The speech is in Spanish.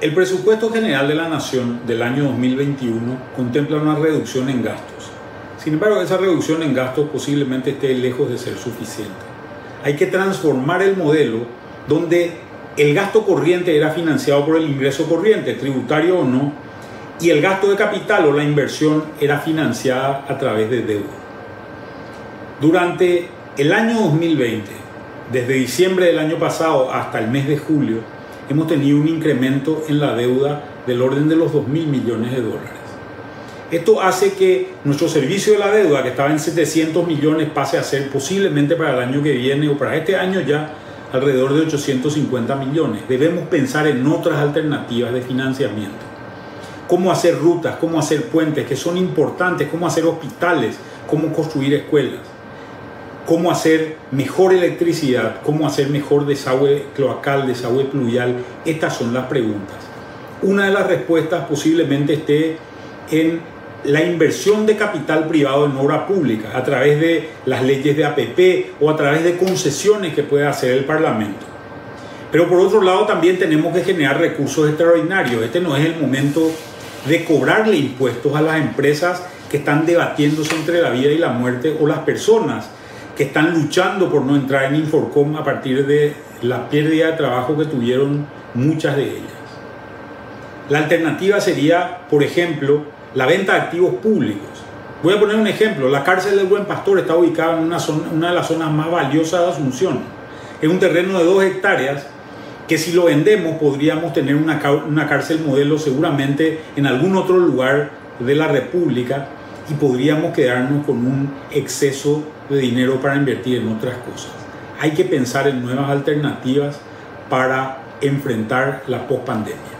El presupuesto general de la Nación del año 2021 contempla una reducción en gastos. Sin embargo, esa reducción en gastos posiblemente esté lejos de ser suficiente. Hay que transformar el modelo donde el gasto corriente era financiado por el ingreso corriente, tributario o no, y el gasto de capital o la inversión era financiada a través de deuda. Durante el año 2020, desde diciembre del año pasado hasta el mes de julio, hemos tenido un incremento en la deuda del orden de los 2 mil millones de dólares. Esto hace que nuestro servicio de la deuda, que estaba en 700 millones, pase a ser posiblemente para el año que viene o para este año ya alrededor de 850 millones. Debemos pensar en otras alternativas de financiamiento. Cómo hacer rutas, cómo hacer puentes, que son importantes, cómo hacer hospitales, cómo construir escuelas cómo hacer mejor electricidad, cómo hacer mejor desagüe cloacal, desagüe pluvial. Estas son las preguntas. Una de las respuestas posiblemente esté en la inversión de capital privado en obra pública a través de las leyes de APP o a través de concesiones que puede hacer el Parlamento. Pero por otro lado también tenemos que generar recursos extraordinarios. Este no es el momento de cobrarle impuestos a las empresas que están debatiéndose entre la vida y la muerte o las personas que están luchando por no entrar en Inforcom a partir de la pérdida de trabajo que tuvieron muchas de ellas. La alternativa sería, por ejemplo, la venta de activos públicos. Voy a poner un ejemplo. La cárcel del Buen Pastor está ubicada en una, de las zonas más valiosas de Asunción. Es un terreno de dos hectáreas que si lo vendemos podríamos tener una, una cárcel modelo seguramente en algún otro lugar de la República y podríamos quedarnos con un exceso de dinero para invertir en otras cosas. Hay que pensar en nuevas alternativas para enfrentar la pospandemia.